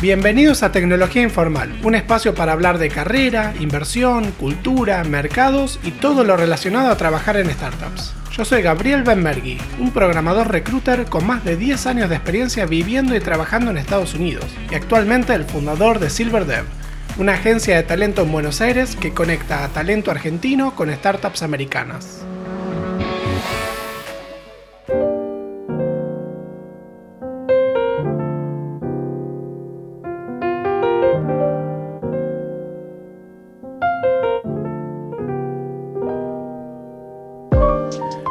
Bienvenidos a Tecnología Informal, un espacio para hablar de carrera, inversión, cultura, mercados y todo lo relacionado a trabajar en startups. Yo soy Gabriel Benbergui, un programador recruiter con más de 10 años de experiencia viviendo y trabajando en Estados Unidos, y actualmente el fundador de SilverDev, una agencia de talento en Buenos Aires que conecta a talento argentino con startups americanas.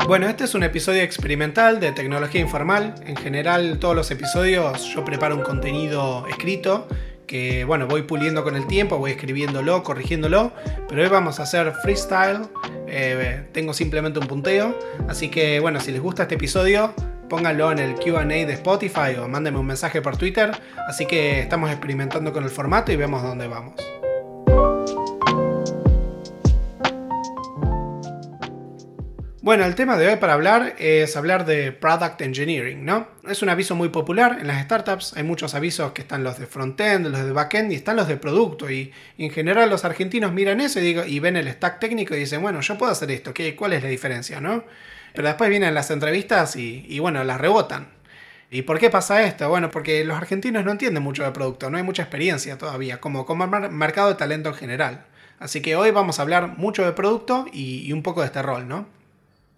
Bueno, este es un episodio experimental de tecnología informal. En general, todos los episodios yo preparo un contenido escrito que, bueno, voy puliendo con el tiempo, voy escribiéndolo, corrigiéndolo, pero hoy vamos a hacer freestyle. Eh, tengo simplemente un punteo, así que, bueno, si les gusta este episodio, pónganlo en el QA de Spotify o mándenme un mensaje por Twitter. Así que estamos experimentando con el formato y vemos dónde vamos. Bueno, el tema de hoy para hablar es hablar de Product Engineering, ¿no? Es un aviso muy popular en las startups, hay muchos avisos que están los de frontend, los de backend y están los de producto y, en general los argentinos miran eso y, y, ven el stack técnico y dicen, bueno, yo puedo hacer esto, ¿qué, ¿cuál es la diferencia, no? Pero después vienen las entrevistas y, y bueno, las rebotan. ¿Y por qué pasa esto? Bueno, porque los argentinos no entienden mucho de producto, no hay mucha experiencia todavía, como, como mercado de talento en general. Así que hoy vamos a hablar mucho de producto y, y un poco de este rol, ¿no?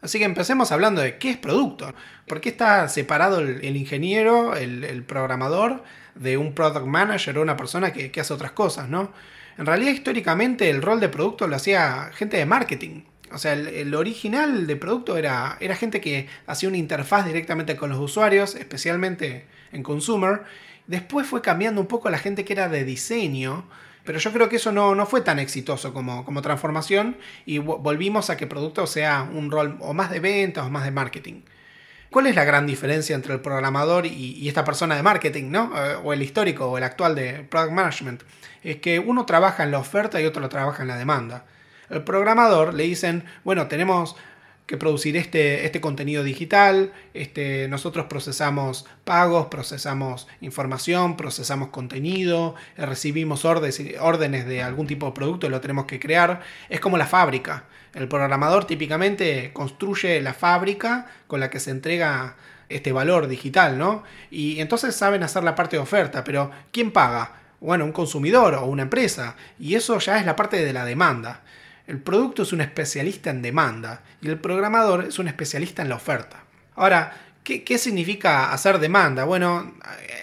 Así que empecemos hablando de qué es producto. ¿Por qué está separado el, ingeniero, el, programador, de un product manager o una persona que, hace otras cosas, ¿no? En realidad, históricamente, el rol de producto lo hacía gente de marketing. O sea, el, original de producto era, era gente que hacía una interfaz directamente con los usuarios, especialmente en consumer. Después fue cambiando un poco la gente que era de diseño pero yo creo que eso no, fue tan exitoso como, como transformación y volvimos a que producto sea un rol o más de ventas o más de marketing. ¿Cuál es la gran diferencia entre el programador y, esta persona de marketing, ¿no? Eh, o el histórico o el actual de product management? Es que uno trabaja en la oferta y otro lo trabaja en la demanda. El programador le dicen, bueno, tenemos que producir este, este contenido digital, este, nosotros procesamos pagos, procesamos información, procesamos contenido, eh, recibimos órdenes, órdenes de algún tipo de producto y lo tenemos que crear. Es como la fábrica. El programador típicamente construye la fábrica con la que se entrega este valor digital, ¿no? Y entonces saben hacer la parte de oferta, pero ¿quién paga? Bueno, un consumidor o una empresa. Y eso ya es la parte de la demanda. El producto es un especialista en demanda y el programador es un especialista en la oferta. Ahora, ¿qué, significa hacer demanda? Bueno,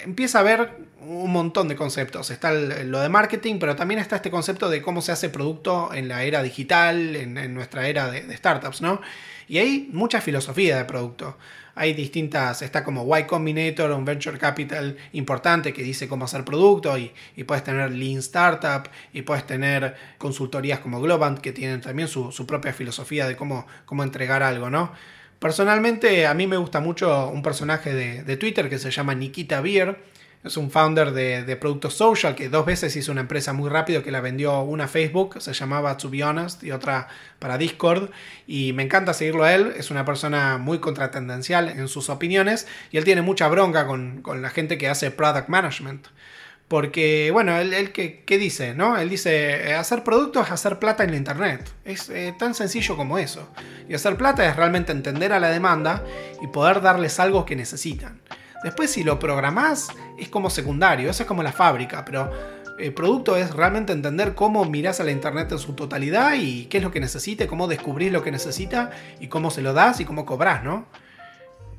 empieza a haber un montón de conceptos. Está lo de marketing, pero también está este concepto de cómo se hace producto en la era digital, en, nuestra era de, de startups, ¿no? Y hay mucha filosofía de producto hay distintas, está como Y Combinator, un venture capital importante que dice cómo hacer producto y, puedes tener Lean Startup y puedes tener consultorías como Globant que tienen también su, propia filosofía de cómo, cómo entregar algo, ¿no? Personalmente a mí me gusta mucho un personaje de, de Twitter que se llama Nikita Beer, es un founder de, productos social que dos veces hizo una empresa muy rápido que la vendió una a Facebook, se llamaba To Be Honest, y otra para Discord. Y me encanta seguirlo a él, es una persona muy contratendencial en sus opiniones y él tiene mucha bronca con, la gente que hace product management. Porque, bueno, él, ¿qué, dice? ¿no? Él dice, eh, hacer productos es hacer plata en la Internet. Es eh, tan sencillo como eso. Y hacer plata es realmente entender a la demanda y poder darles algo que necesitan. Después si lo programás es como secundario, eso es como la fábrica, pero el producto es realmente entender cómo mirás a la internet en su totalidad y qué es lo que necesita, cómo descubrís lo que necesita y cómo se lo das y cómo cobras, ¿no?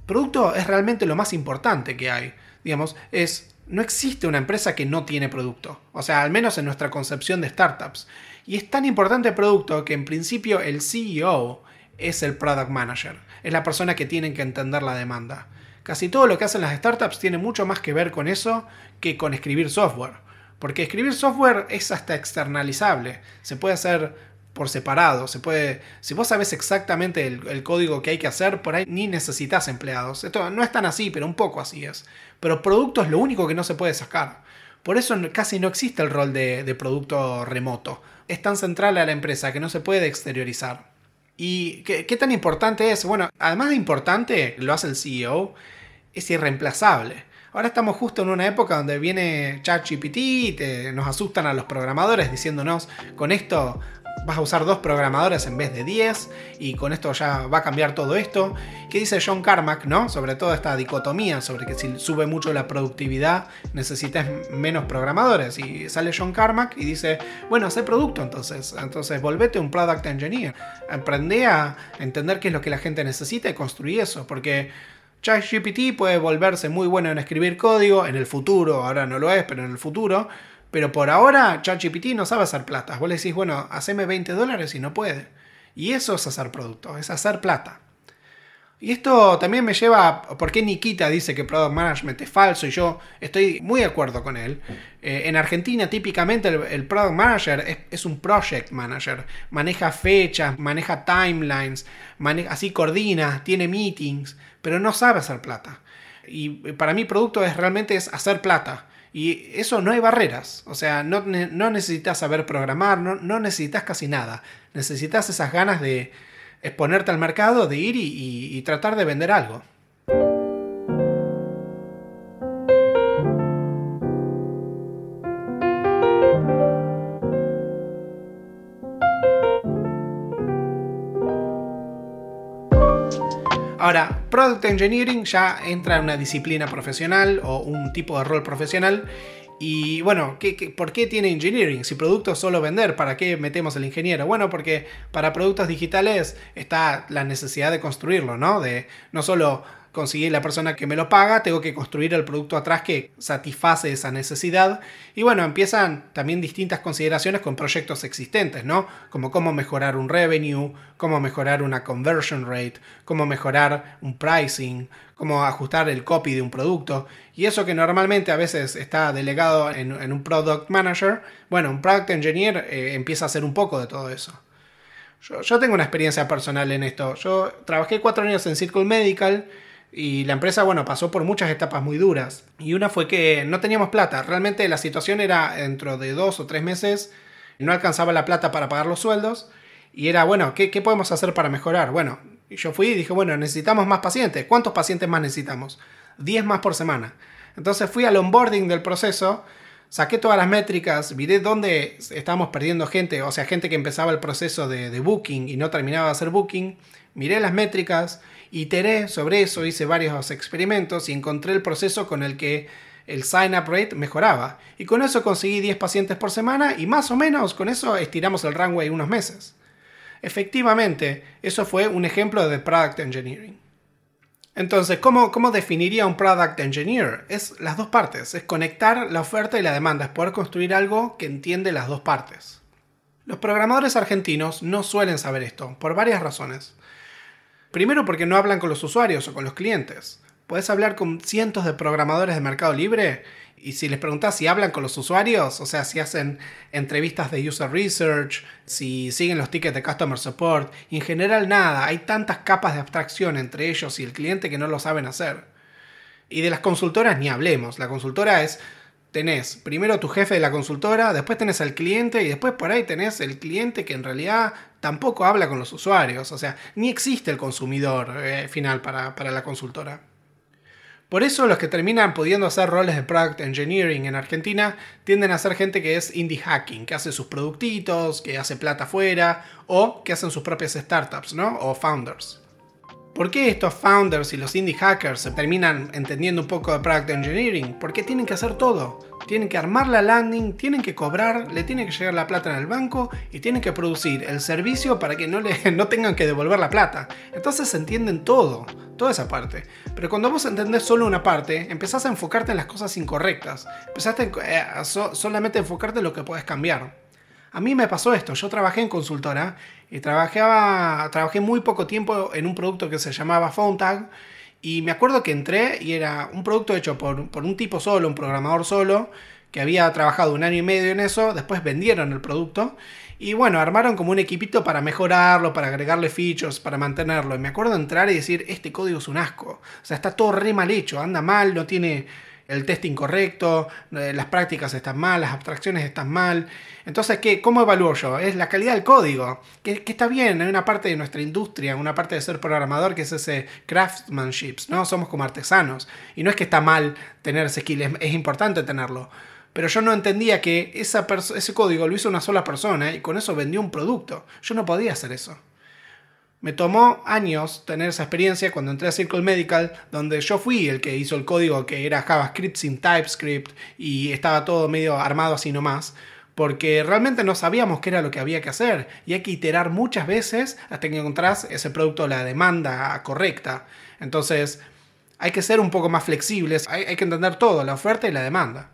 Producto es realmente lo más importante que hay. Digamos, es no existe una empresa que no tiene producto. O sea, al menos en nuestra concepción de startups. Y es tan importante el producto que en principio el CEO es el product manager. Es la persona que tiene que entender la demanda. Casi todo lo que hacen las startups tiene mucho más que ver con eso que con escribir software. Porque escribir software es hasta externalizable. Se puede hacer por separado. Se puede. Si vos sabes exactamente el, código que hay que hacer, por ahí ni necesitas empleados. Esto no es tan así, pero un poco así es. Pero producto es lo único que no se puede sacar. Por eso casi no existe el rol de producto remoto. Es tan central a la empresa que no se puede exteriorizar. ¿Y qué, tan importante es? Bueno, además de importante, lo hace el CEO, es irreemplazable. Ahora estamos justo en una época donde viene ChatGPT y nos asustan a los programadores diciéndonos, con esto vas a usar dos programadores en vez de 10 y con esto ya va a cambiar todo esto. ¿Qué dice John Carmack, no? Sobre toda esta dicotomía, sobre que si sube mucho la productividad necesitas menos programadores. Y sale John Carmack y dice, bueno, hace producto entonces, entonces volvete un product engineer. Aprende a entender qué es lo que la gente necesita y construir eso, porque ChatGPT puede volverse muy bueno en escribir código en el futuro, ahora no lo es, pero en el futuro. Pero por ahora ChatGPT no sabe hacer plata. Vos le decís, bueno, haceme 20 dólares y no puede. Y eso es hacer producto, es hacer plata. Y esto también me lleva a por qué Nikita dice que Product Management es falso y yo estoy muy de acuerdo con él. Eh, en Argentina típicamente el, Product Manager es, un Project Manager. Maneja fechas, maneja timelines, así coordina, tiene meetings pero no sabe hacer plata. Y para mí producto es realmente es hacer plata. Y eso no hay barreras. O sea, no, necesitas saber programar, no, necesitas casi nada. Necesitas esas ganas de exponerte al mercado, de ir y tratar de vender algo. Product Engineering ya entra en una disciplina profesional o un tipo de rol profesional. Y bueno, por qué tiene engineering? Si producto es solo vender, ¿para qué metemos el ingeniero? Bueno, porque para productos digitales está la necesidad de construirlo, ¿no? De no solo conseguir la persona que me lo paga, tengo que construir el producto atrás que satisface esa necesidad. Y bueno, empiezan también distintas consideraciones con proyectos existentes, ¿no? Como cómo mejorar un revenue, cómo mejorar una conversion rate, cómo mejorar un pricing, cómo ajustar el copy de un producto. Y eso que normalmente a veces está delegado en, un product manager, bueno, un product engineer eh, empieza a hacer un poco de todo eso. Yo tengo una experiencia personal en esto. Yo trabajé cuatro años en Circle Medical y la empresa, bueno, pasó por muchas etapas muy duras. Y una fue que no teníamos plata. Realmente la situación era dentro de dos o tres meses, no alcanzaba la plata para pagar los sueldos. Y era, bueno, ¿qué, podemos hacer para mejorar? Bueno, yo fui y dije, bueno, necesitamos más pacientes. ¿Cuántos pacientes más necesitamos? 10 más por semana. Entonces fui al onboarding del proceso, saqué todas las métricas, miré dónde estábamos perdiendo gente, o sea, gente que empezaba el proceso de, de booking y no terminaba de hacer booking. Miré las métricas Iteré sobre eso, hice varios experimentos y encontré el proceso con el que el sign-up rate mejoraba. Y con eso conseguí 10 pacientes por semana y más o menos con eso estiramos el runway unos meses. Efectivamente, eso fue un ejemplo de Product Engineering. Entonces, ¿cómo, ¿cómo, definiría un Product Engineer? Es las dos partes, es conectar la oferta y la demanda, es poder construir algo que entiende las dos partes. Los programadores argentinos no suelen saber esto, por varias razones. Primero porque no hablan con los usuarios o con los clientes. Puedes hablar con cientos de programadores de Mercado Libre y si les preguntas si hablan con los usuarios, o sea, si hacen entrevistas de user research, si siguen los tickets de customer support, y en general nada, hay tantas capas de abstracción entre ellos y el cliente que no lo saben hacer. Y de las consultoras ni hablemos, la consultora es tenés primero tu jefe de la consultora, después tenés al cliente y después por ahí tenés el cliente que en realidad tampoco habla con los usuarios, o sea, ni existe el consumidor eh, final para, para la consultora. Por eso los que terminan pudiendo hacer roles de product engineering en Argentina tienden a ser gente que es indie hacking, que hace sus productitos, que hace plata afuera o que hacen sus propias startups, ¿no? O founders. ¿Por qué estos founders y los indie hackers se terminan entendiendo un poco de product engineering? Porque tienen que hacer todo. Tienen que armar la landing, tienen que cobrar, le tiene que llegar la plata en el banco y tienen que producir el servicio para que no, le, no tengan que devolver la plata. Entonces se entienden todo, toda esa parte. Pero cuando vos entendés solo una parte, empezás a enfocarte en las cosas incorrectas. Empezaste a solamente enfocarte en lo que puedes cambiar. A mí me pasó esto, yo trabajé en consultora y trabajaba, trabajé muy poco tiempo en un producto que se llamaba PhoneTag y me acuerdo que entré y era un producto hecho por, un tipo solo, un programador solo, que había trabajado un año y medio en eso, después vendieron el producto y bueno, armaron como un equipito para mejorarlo, para agregarle features, para mantenerlo. Y me acuerdo entrar y decir, este código es un asco. O sea, está todo re mal hecho, anda mal, no tiene el test incorrecto, eh, las prácticas están mal, las abstracciones están mal. Entonces, ¿qué, ¿cómo evalúo yo? Es la calidad del código, que, está bien, hay una parte de nuestra industria, una parte de ser programador que es ese craftsmanship, ¿no? Somos como artesanos. Y no es que está mal tener ese skill, es, importante tenerlo. Pero yo no entendía que esa ese código lo hizo una sola persona y con eso vendió un producto. Yo no podía hacer eso. Me tomó años tener esa experiencia cuando entré a Circle Medical, donde yo fui el que hizo el código que era JavaScript sin TypeScript y estaba todo medio armado así nomás, porque realmente no sabíamos qué era lo que había que hacer y hay que iterar muchas veces hasta que encontrás ese producto, la demanda correcta. Entonces, hay que ser un poco más flexibles, hay, hay que entender todo, la oferta y la demanda.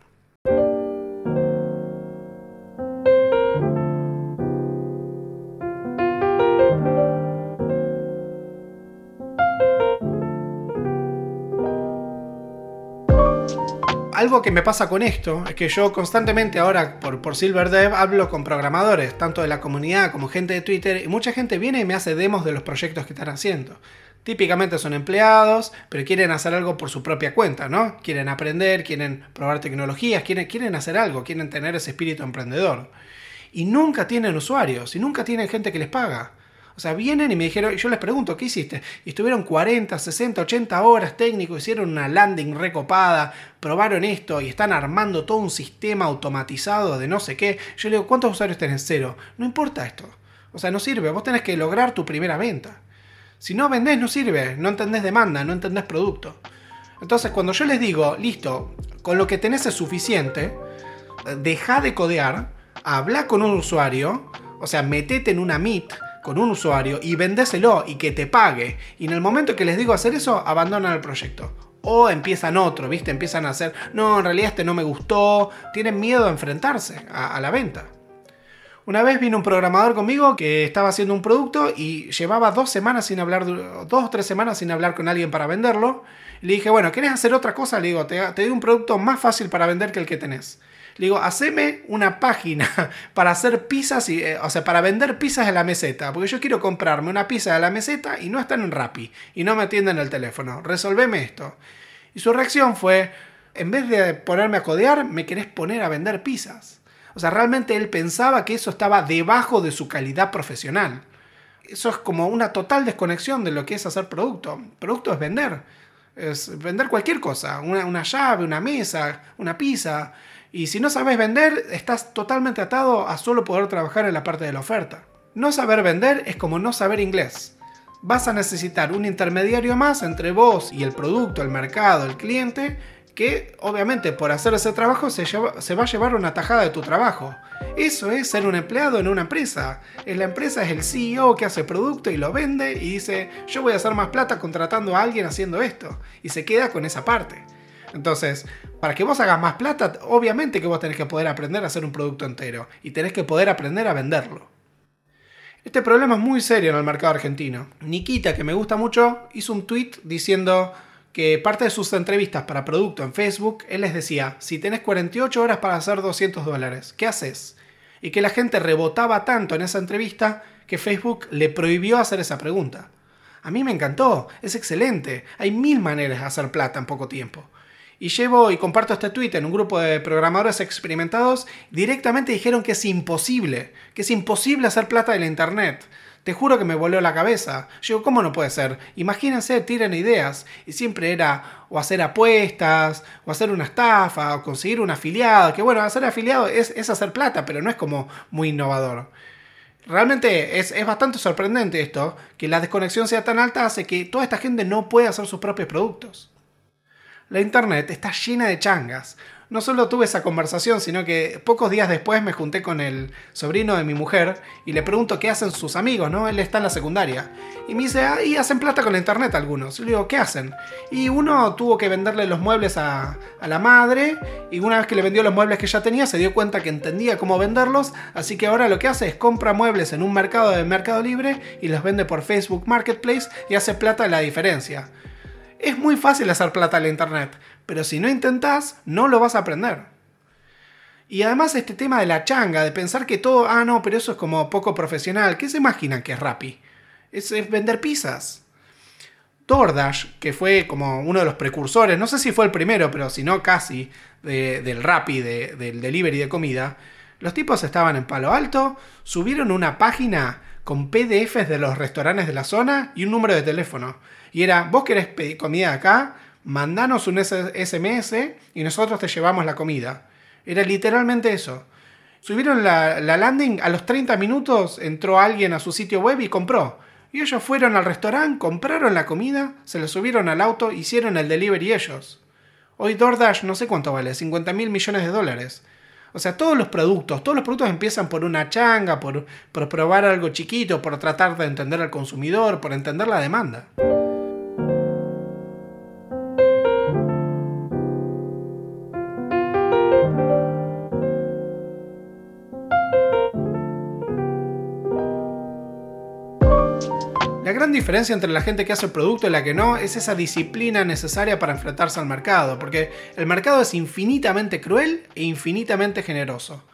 Algo que me pasa con esto es que yo constantemente ahora por, por SilverDev hablo con programadores, tanto de la comunidad como gente de Twitter, y mucha gente viene y me hace demos de los proyectos que están haciendo. Típicamente son empleados, pero quieren hacer algo por su propia cuenta, ¿no? Quieren aprender, quieren probar tecnologías, quieren, quieren hacer algo, quieren tener ese espíritu emprendedor. Y nunca tienen usuarios, y nunca tienen gente que les paga. O sea, vienen y me dijeron, yo les pregunto, ¿qué hiciste? Y estuvieron 40, 60, 80 horas técnicos, hicieron una landing recopada, probaron esto y están armando todo un sistema automatizado de no sé qué. Yo le digo, ¿cuántos usuarios tenés? Cero. No importa esto. O sea, no sirve. Vos tenés que lograr tu primera venta. Si no vendés, no sirve. No entendés demanda, no entendés producto. Entonces, cuando yo les digo, listo, con lo que tenés es suficiente, deja de codear, habla con un usuario, o sea, metete en una Meet, con un usuario y vendéselo y que te pague. Y en el momento que les digo hacer eso, abandonan el proyecto. O empiezan otro, ¿viste? Empiezan a hacer, no, en realidad este no me gustó. Tienen miedo a enfrentarse a, la venta. Una vez vino un programador conmigo que estaba haciendo un producto y llevaba dos semanas sin hablar, dos o tres semanas sin hablar con alguien para venderlo. Le dije, bueno, ¿querés hacer otra cosa? Le digo, te, te doy un producto más fácil para vender que el que tenés. Le digo, haceme una página para hacer pizzas, y, eh, o sea, para vender pizzas de la meseta. Porque yo quiero comprarme una pizza de la meseta y no están en Rappi. Y no me atienden el teléfono. Resolveme esto. Y su reacción fue, en vez de ponerme a codear, me querés poner a vender pizzas. O sea, realmente él pensaba que eso estaba debajo de su calidad profesional. Eso es como una total desconexión de lo que es hacer producto. Producto es vender. Es vender cualquier cosa. Una, una llave, una mesa, una pizza. Y si no sabes vender, estás totalmente atado a solo poder trabajar en la parte de la oferta. No saber vender es como no saber inglés. Vas a necesitar un intermediario más entre vos y el producto, el mercado, el cliente, que obviamente por hacer ese trabajo se, va a llevar una tajada de tu trabajo. Eso es ser un empleado en una empresa. En la empresa es el CEO que hace producto y lo vende y dice, yo voy a hacer más plata contratando a alguien haciendo esto. Y se queda con esa parte. Entonces, para que vos hagas más plata, obviamente que vos tenés que poder aprender a hacer un producto entero y tenés que poder aprender a venderlo. Este problema es muy serio en el mercado argentino. Nikita, que me gusta mucho, hizo un tweet diciendo que parte de sus entrevistas para producto en Facebook, él les decía, si tenés 48 horas para hacer 200 dólares, ¿qué haces? Y que la gente rebotaba tanto en esa entrevista que Facebook le prohibió hacer esa pregunta. A mí me encantó, es excelente, hay mil maneras de hacer plata en poco tiempo y llevo y comparto este tweet en un grupo de programadores experimentados, directamente dijeron que es imposible, que es imposible hacer plata de la internet. Te juro que me voló la cabeza. Yo, ¿cómo no puede ser? Imagínense, tiren ideas. Y siempre era o hacer apuestas, o hacer una estafa, o conseguir un afiliado. Que bueno, hacer afiliado es, es hacer plata, pero no es como muy innovador. Realmente es, es, bastante sorprendente esto, que la desconexión sea tan alta hace que toda esta gente no pueda hacer sus propios productos. La internet está llena de changas. No solo tuve esa conversación, sino que pocos días después me junté con el sobrino de mi mujer y le pregunto qué hacen sus amigos, ¿no? Él está en la secundaria. Y me dice, ah, y hacen plata con la internet algunos. Y le digo, ¿qué hacen? Y uno tuvo que venderle los muebles a, a la madre y una vez que le vendió los muebles que ya tenía se dio cuenta que entendía cómo venderlos, así que ahora lo que hace es compra muebles en un mercado de Mercado Libre y los vende por Facebook Marketplace y hace plata la diferencia. Es muy fácil hacer plata en internet, pero si no intentas, no lo vas a aprender. Y además este tema de la changa, de pensar que todo, ah, no, pero eso es como poco profesional, ¿qué se imaginan que es Rappi? Es, es vender pizzas. DoorDash, que fue como uno de los precursores, no sé si fue el primero, pero si no casi, del Rappi, del delivery de comida, los tipos estaban en Palo Alto, subieron una página con PDFs de los restaurantes de la zona y un número de teléfono. Y era, vos querés pedir comida acá, mandanos un SMS y nosotros te llevamos la comida. Era literalmente eso. Subieron la, la, landing, a los 30 minutos entró alguien a su sitio web y compró. Y ellos fueron al restaurante, compraron la comida, se lo subieron al auto, hicieron el delivery ellos. Hoy DoorDash no sé cuánto vale, 50 mil millones de dólares. O sea, todos los productos, todos los productos empiezan por una changa, por, por probar algo chiquito, por tratar de entender al consumidor, por entender la demanda. Diferencia entre la gente que hace el producto y la que no es esa disciplina necesaria para enfrentarse al mercado, porque el mercado es infinitamente cruel e infinitamente generoso.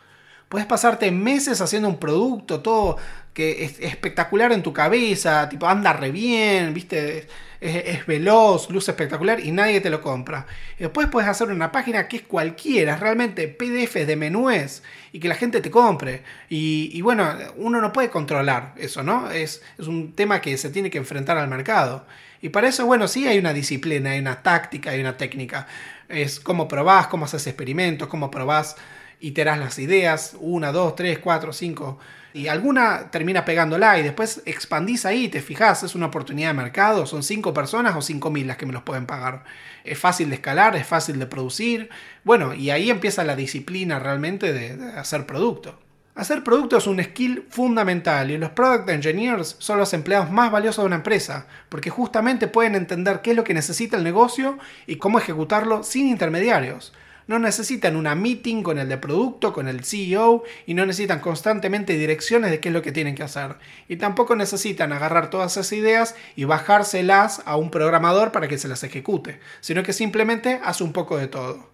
Puedes pasarte meses haciendo un producto, todo que es espectacular en tu cabeza, tipo anda re bien, viste, es, veloz, luce espectacular y nadie te lo compra. Y después puedes hacer una página que es cualquiera, es realmente PDF de menúes y que la gente te compre. Y, bueno, uno no puede controlar eso, ¿no? Es, es un tema que se tiene que enfrentar al mercado. Y para eso, bueno, sí hay una disciplina, hay una táctica, hay una técnica. Es cómo probás, cómo haces experimentos, cómo probás, iterás las ideas, una, dos, tres, cuatro, cinco y alguna termina pegándola y después expandís ahí, te fijas, es una oportunidad de mercado, son 5 personas o 5 mil las que me los pueden pagar. Es fácil de escalar, es fácil de producir, bueno, y ahí empieza la disciplina realmente de, hacer producto. Hacer producto es un skill fundamental y los product engineers son los empleados más valiosos de una empresa, porque justamente pueden entender qué es lo que necesita el negocio y cómo ejecutarlo sin intermediarios. No necesitan una meeting con el de producto, con el CEO, y no necesitan constantemente direcciones de qué es lo que tienen que hacer. Y tampoco necesitan agarrar todas esas ideas y bajárselas a un programador para que se las ejecute, sino que simplemente hace un poco de todo.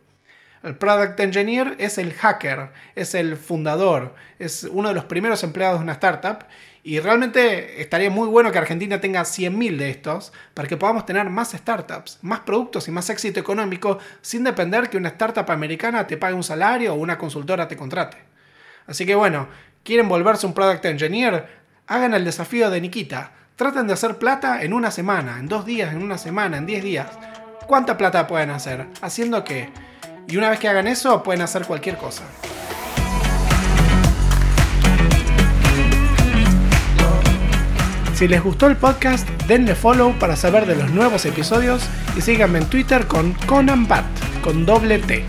El Product Engineer es el hacker, es el fundador, es uno de los primeros empleados de una startup y realmente estaría muy bueno que Argentina tenga 100.000 de estos para que podamos tener más startups, más productos y más éxito económico sin depender que una startup americana te pague un salario o una consultora te contrate. Así que bueno, ¿quieren volverse un Product Engineer? Hagan el desafío de Nikita. Traten de hacer plata en una semana, en dos días, en una semana, en 10 días. ¿Cuánta plata pueden hacer? ¿Haciendo qué? Y una vez que hagan eso, pueden hacer cualquier cosa. Si les gustó el podcast, denle follow para saber de los nuevos episodios y síganme en Twitter con Conan con doble T.